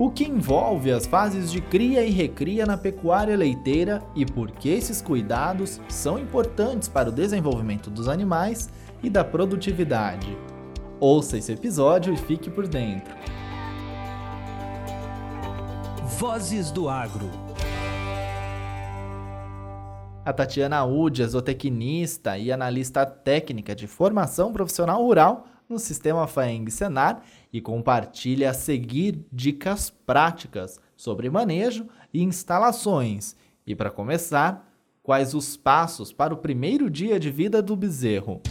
o que envolve as fases de cria e recria na pecuária leiteira e por que esses cuidados são importantes para o desenvolvimento dos animais e da produtividade. Ouça esse episódio e fique por dentro. Vozes do Agro. A Tatiana Udi, zootecnista e analista técnica de formação profissional rural no sistema FAENG Senar e compartilha a seguir dicas práticas sobre manejo e instalações. E para começar, quais os passos para o primeiro dia de vida do bezerro?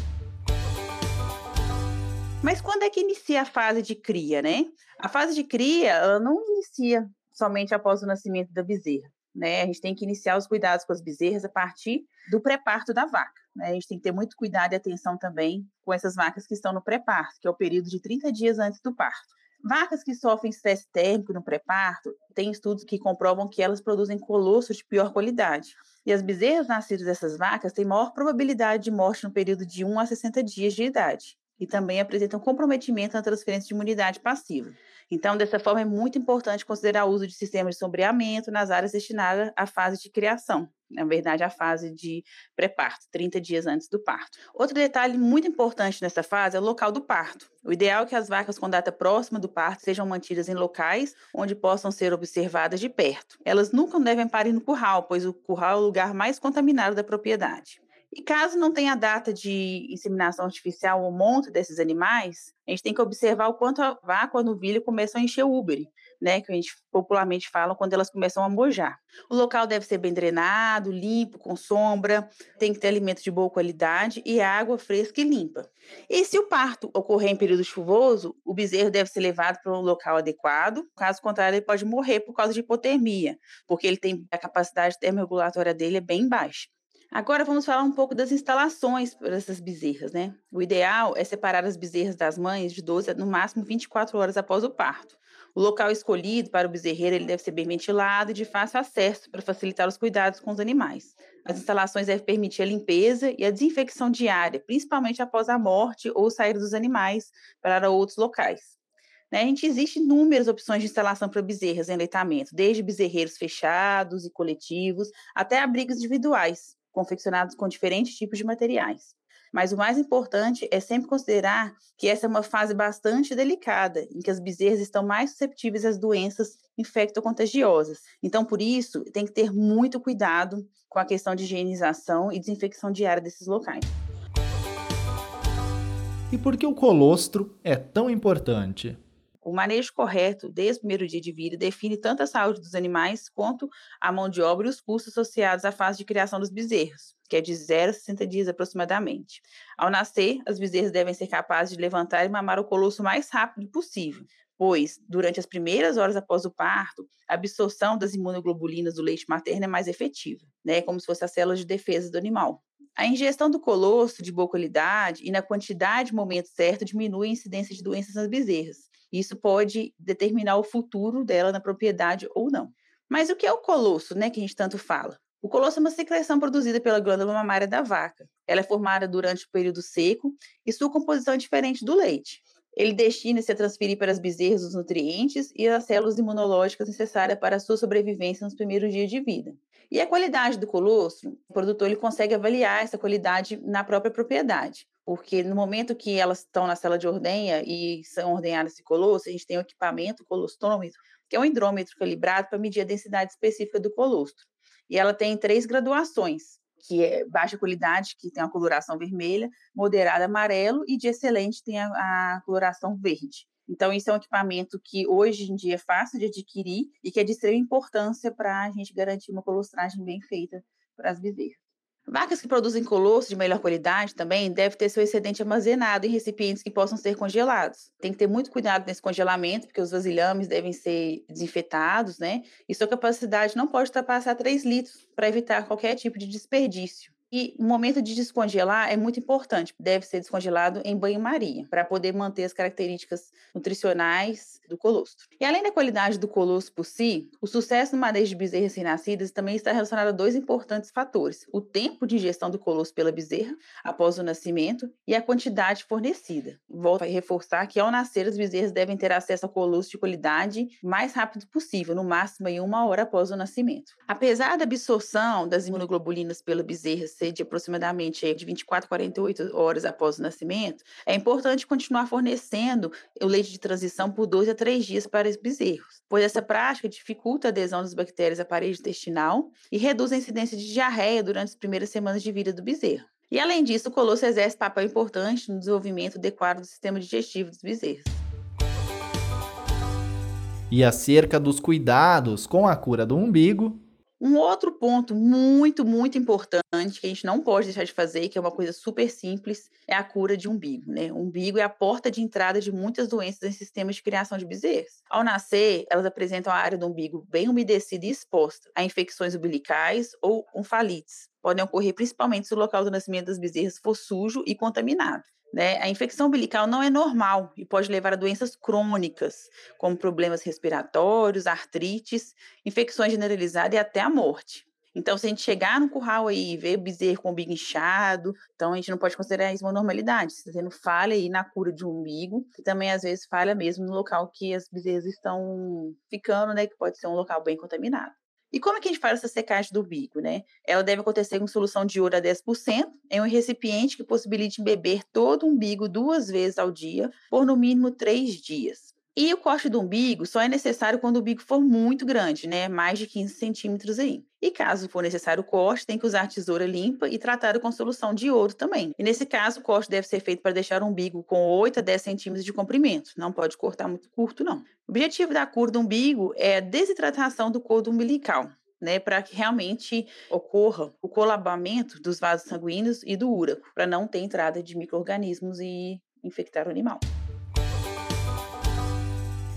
Mas quando é que inicia a fase de cria, né? A fase de cria, ela não inicia somente após o nascimento da bezerra. Né? A gente tem que iniciar os cuidados com as bezerras a partir do pré-parto da vaca. Né? A gente tem que ter muito cuidado e atenção também com essas vacas que estão no pré-parto, que é o período de 30 dias antes do parto. Vacas que sofrem estresse térmico no pré-parto, tem estudos que comprovam que elas produzem colosso de pior qualidade. E as bezerras nascidas dessas vacas têm maior probabilidade de morte no período de 1 a 60 dias de idade e também apresentam comprometimento na transferência de imunidade passiva. Então, dessa forma, é muito importante considerar o uso de sistemas de sombreamento nas áreas destinadas à fase de criação, na verdade, a fase de pré-parto, 30 dias antes do parto. Outro detalhe muito importante nessa fase é o local do parto. O ideal é que as vacas com data próxima do parto sejam mantidas em locais onde possam ser observadas de perto. Elas nunca devem parir no curral, pois o curral é o lugar mais contaminado da propriedade. E caso não tenha data de inseminação artificial ou monte desses animais, a gente tem que observar o quanto a vaca ou a novilha começam a encher o úbere, né, que a gente popularmente fala quando elas começam a mojar. O local deve ser bem drenado, limpo, com sombra, tem que ter alimento de boa qualidade e água fresca e limpa. E se o parto ocorrer em período chuvoso, o bezerro deve ser levado para um local adequado, caso contrário ele pode morrer por causa de hipotermia, porque ele tem a capacidade termorregulatória dele é bem baixa. Agora vamos falar um pouco das instalações para essas bezerras, né? O ideal é separar as bezerras das mães de 12 a no máximo 24 horas após o parto. O local escolhido para o bezerreiro ele deve ser bem ventilado e de fácil acesso para facilitar os cuidados com os animais. As instalações devem permitir a limpeza e a desinfecção diária, principalmente após a morte ou saída dos animais para outros locais. Né, a gente existe inúmeras opções de instalação para bezerras em leitamento, desde bezerreiros fechados e coletivos até abrigos individuais, confeccionados com diferentes tipos de materiais. Mas o mais importante é sempre considerar que essa é uma fase bastante delicada, em que as bezerras estão mais susceptíveis às doenças infectocontagiosas. Então, por isso, tem que ter muito cuidado com a questão de higienização e desinfecção diária desses locais. E por que o colostro é tão importante? O manejo correto, desde o primeiro dia de vida, define tanto a saúde dos animais quanto a mão de obra e os custos associados à fase de criação dos bezerros, que é de 0 a 60 dias aproximadamente. Ao nascer, as bezerras devem ser capazes de levantar e mamar o colosso o mais rápido possível, pois, durante as primeiras horas após o parto, a absorção das imunoglobulinas do leite materno é mais efetiva, né, como se fosse as células de defesa do animal. A ingestão do colosso de boa qualidade e na quantidade e momento certo diminui a incidência de doenças nas bezerras, isso pode determinar o futuro dela na propriedade ou não. Mas o que é o colosso, né, que a gente tanto fala? O colosso é uma secreção produzida pela glândula mamária da vaca. Ela é formada durante o período seco e sua composição é diferente do leite. Ele destina-se a transferir para as bezerras os nutrientes e as células imunológicas necessárias para a sua sobrevivência nos primeiros dias de vida. E a qualidade do colostro, o produtor ele consegue avaliar essa qualidade na própria propriedade porque no momento que elas estão na sala de ordenha e são ordenhadas esse colosso, a gente tem o equipamento, o colostômetro, que é um hidrômetro calibrado para medir a densidade específica do colostro. E ela tem três graduações, que é baixa qualidade, que tem a coloração vermelha, moderada amarelo e de excelente tem a, a coloração verde. Então, isso é um equipamento que hoje em dia é fácil de adquirir e que é de extrema importância para a gente garantir uma colostragem bem feita para as bezerras. Vacas que produzem colosso de melhor qualidade também devem ter seu excedente armazenado em recipientes que possam ser congelados. Tem que ter muito cuidado nesse congelamento, porque os vasilhames devem ser desinfetados, né? E sua capacidade não pode ultrapassar 3 litros para evitar qualquer tipo de desperdício. E o momento de descongelar é muito importante. Deve ser descongelado em banho-maria, para poder manter as características nutricionais do colostro. E além da qualidade do colostro por si, o sucesso no manejo de bezerras recém-nascidas também está relacionado a dois importantes fatores: o tempo de ingestão do colostro pela bezerra após o nascimento e a quantidade fornecida. Volto a reforçar que ao nascer as bezerras devem ter acesso ao colostro de qualidade mais rápido possível, no máximo em uma hora após o nascimento. Apesar da absorção das imunoglobulinas pela bezerra ser de aproximadamente de 24 a 48 horas após o nascimento, é importante continuar fornecendo o leite de transição por dois a três dias para os bezerros, pois essa prática dificulta a adesão das bactérias à parede intestinal e reduz a incidência de diarreia durante as primeiras semanas de vida do bezerro. E além disso, o colosso exerce papel importante no desenvolvimento adequado do sistema digestivo dos bezerros. E acerca dos cuidados com a cura do umbigo, um outro ponto muito, muito importante que a gente não pode deixar de fazer, que é uma coisa super simples, é a cura de umbigo. Né? O umbigo é a porta de entrada de muitas doenças em sistemas de criação de bezerros. Ao nascer, elas apresentam a área do umbigo bem umedecida e exposta a infecções umbilicais ou onfalites. Podem ocorrer principalmente se o local do nascimento das bezerras for sujo e contaminado. Né? A infecção umbilical não é normal e pode levar a doenças crônicas, como problemas respiratórios, artrites, infecções generalizadas e até a morte. Então, se a gente chegar no curral aí e ver o bezerro com o umbigo inchado, então a gente não pode considerar isso uma normalidade. Está tendo falha aí na cura de um umbigo, e também às vezes falha mesmo no local que as bezerras estão ficando, né? Que pode ser um local bem contaminado. E como é que a gente faz essa secagem do bico, né? Ela deve acontecer com solução de ouro a 10% em um recipiente que possibilite beber todo o umbigo duas vezes ao dia, por no mínimo três dias. E o corte do umbigo só é necessário quando o umbigo for muito grande, né? Mais de 15 centímetros aí. E caso for necessário o corte, tem que usar tesoura limpa e tratado com solução de ouro também. E nesse caso, o corte deve ser feito para deixar o umbigo com 8 a 10 centímetros de comprimento. Não pode cortar muito curto, não. O objetivo da cura do umbigo é a desidratação do couro umbilical. Né, para que realmente ocorra o colabamento dos vasos sanguíneos e do úraco, para não ter entrada de micro-organismos e infectar o animal.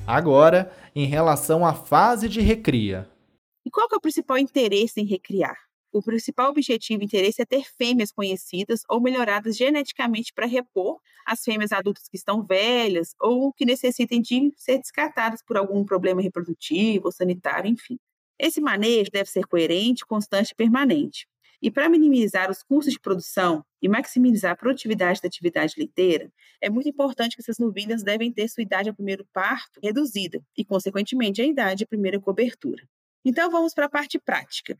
Agora, em relação à fase de recria. E qual é o principal interesse em recriar? O principal objetivo e interesse é ter fêmeas conhecidas ou melhoradas geneticamente para repor as fêmeas adultas que estão velhas ou que necessitem de ser descartadas por algum problema reprodutivo ou sanitário, enfim. Esse manejo deve ser coerente, constante e permanente. E para minimizar os custos de produção e maximizar a produtividade da atividade leiteira, é muito importante que essas novilhas devem ter sua idade ao primeiro parto reduzida e, consequentemente, a idade à primeira cobertura. Então, vamos para a parte prática.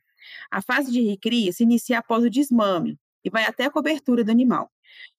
A fase de recria se inicia após o desmame e vai até a cobertura do animal.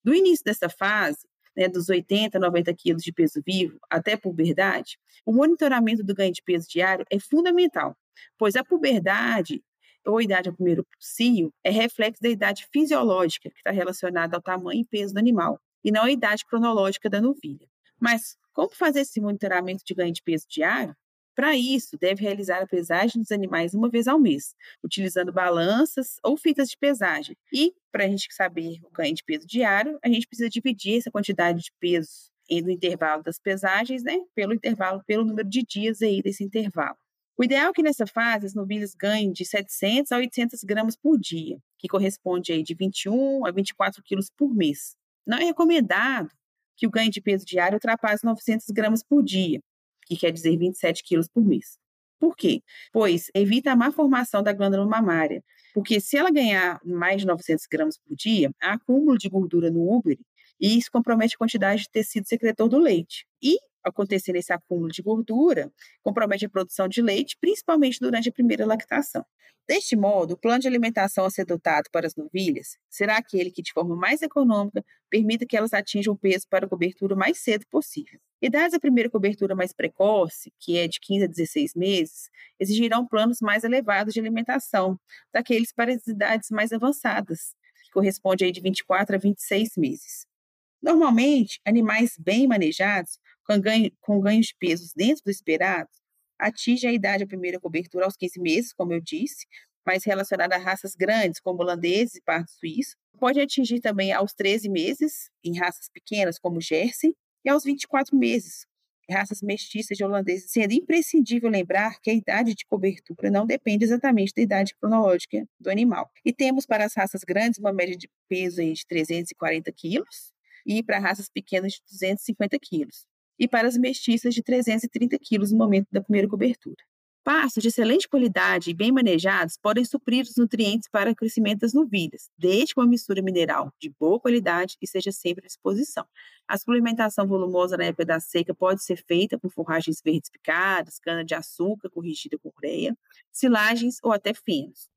Do início dessa fase, né, dos 80 a 90 quilos de peso vivo até a puberdade, o monitoramento do ganho de peso diário é fundamental, pois a puberdade ou idade ao primeiro cio é reflexo da idade fisiológica, que está relacionada ao tamanho e peso do animal, e não a idade cronológica da novilha. Mas como fazer esse monitoramento de ganho de peso diário? Para isso, deve realizar a pesagem dos animais uma vez ao mês, utilizando balanças ou fitas de pesagem. E, para a gente saber o ganho de peso diário, a gente precisa dividir essa quantidade de peso no intervalo das pesagens, né, pelo intervalo, pelo número de dias aí desse intervalo. O ideal é que nessa fase as novilhas ganhem de 700 a 800 gramas por dia, que corresponde aí de 21 a 24 quilos por mês. Não é recomendado que o ganho de peso diário ultrapasse 900 gramas por dia, que quer dizer 27 quilos por mês. Por quê? Pois evita a má formação da glândula mamária, porque se ela ganhar mais de 900 gramas por dia, há acúmulo de gordura no útero e isso compromete a quantidade de tecido secretor do leite. E acontecer esse acúmulo de gordura, compromete a produção de leite, principalmente durante a primeira lactação. Deste modo, o plano de alimentação a ser adotado para as novilhas será aquele que, de forma mais econômica, permita que elas atinjam o peso para a cobertura o mais cedo possível. E dadas a primeira cobertura mais precoce, que é de 15 a 16 meses, exigirão planos mais elevados de alimentação, daqueles para as idades mais avançadas, que corresponde aí de 24 a 26 meses. Normalmente, animais bem manejados com, ganho, com ganhos de pesos dentro do esperado, atinge a idade da primeira cobertura aos 15 meses, como eu disse, mas relacionada a raças grandes, como holandeses e parto suíço. Pode atingir também aos 13 meses, em raças pequenas, como Jersey, e aos 24 meses, raças mestiças de holandeses, sendo imprescindível lembrar que a idade de cobertura não depende exatamente da idade cronológica do animal. E temos para as raças grandes uma média de peso de 340 quilos e para raças pequenas de 250 quilos. E para as mestiças de 330 quilos no momento da primeira cobertura. Pastos de excelente qualidade e bem manejados podem suprir os nutrientes para crescimento das novilhas, desde que uma mistura mineral de boa qualidade esteja sempre à disposição. A suplementação volumosa na época da seca pode ser feita com forragens verdes picadas, cana-de-açúcar corrigida com ureia, silagens ou até finos.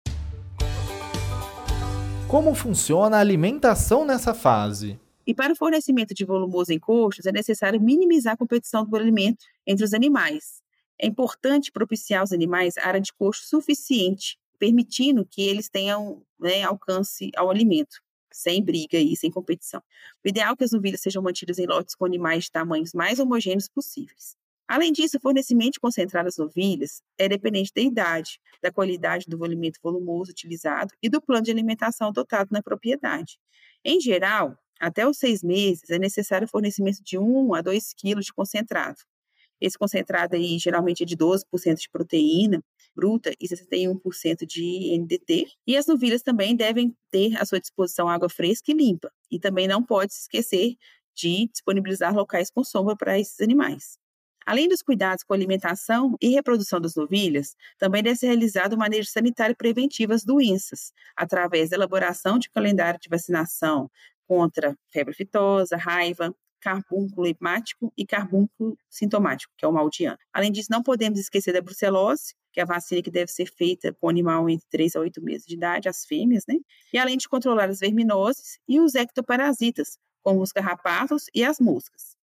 Como funciona a alimentação nessa fase? E para o fornecimento de volumoso em coxos, é necessário minimizar a competição do alimento entre os animais, é importante propiciar aos animais área de coxo suficiente, permitindo que eles tenham né, alcance ao alimento, sem briga e sem competição. O ideal é que as novilhas sejam mantidas em lotes com animais de tamanhos mais homogêneos possíveis. Além disso, o fornecimento concentrado às novilhas é dependente da idade, da qualidade do alimento volumoso utilizado e do plano de alimentação adotado na propriedade. Em geral, até os seis meses é necessário o fornecimento de 1 a 2 quilos de concentrado, esse concentrado aí geralmente é de 12% de proteína bruta e 61% de NDT. E as novilhas também devem ter à sua disposição água fresca e limpa. E também não pode se esquecer de disponibilizar locais com sombra para esses animais. Além dos cuidados com alimentação e reprodução das novilhas, também deve ser realizado o manejo sanitário preventivo às doenças, através da elaboração de calendário de vacinação contra febre aftosa, raiva, carbúnculo hemático e carbúnculo sintomático, que é o mal de ano. Além disso, não podemos esquecer da brucelose, que é a vacina que deve ser feita com o animal entre 3 a 8 meses de idade, as fêmeas, né? E além de controlar as verminoses e os ectoparasitas, como os carrapatos e as moscas.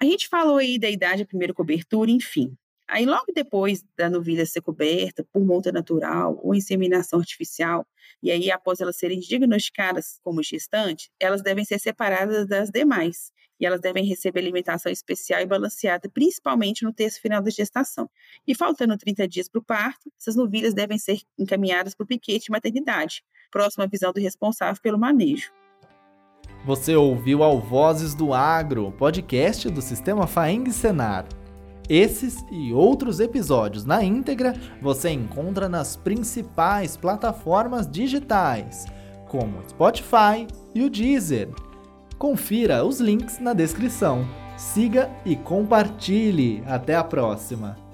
A gente falou aí da idade da primeira cobertura, enfim. Aí, logo depois da novilha ser coberta por monta natural ou inseminação artificial, e aí após elas serem diagnosticadas como gestantes, elas devem ser separadas das demais e elas devem receber alimentação especial e balanceada, principalmente no terço final da gestação. E faltando 30 dias para o parto, essas novilhas devem ser encaminhadas para o piquete de maternidade, próxima visão do responsável pelo manejo. Você ouviu ao Vozes do Agro, podcast do Sistema Faeng Senar. Esses e outros episódios na íntegra você encontra nas principais plataformas digitais, como o Spotify e o Deezer. Confira os links na descrição. Siga e compartilhe. Até a próxima!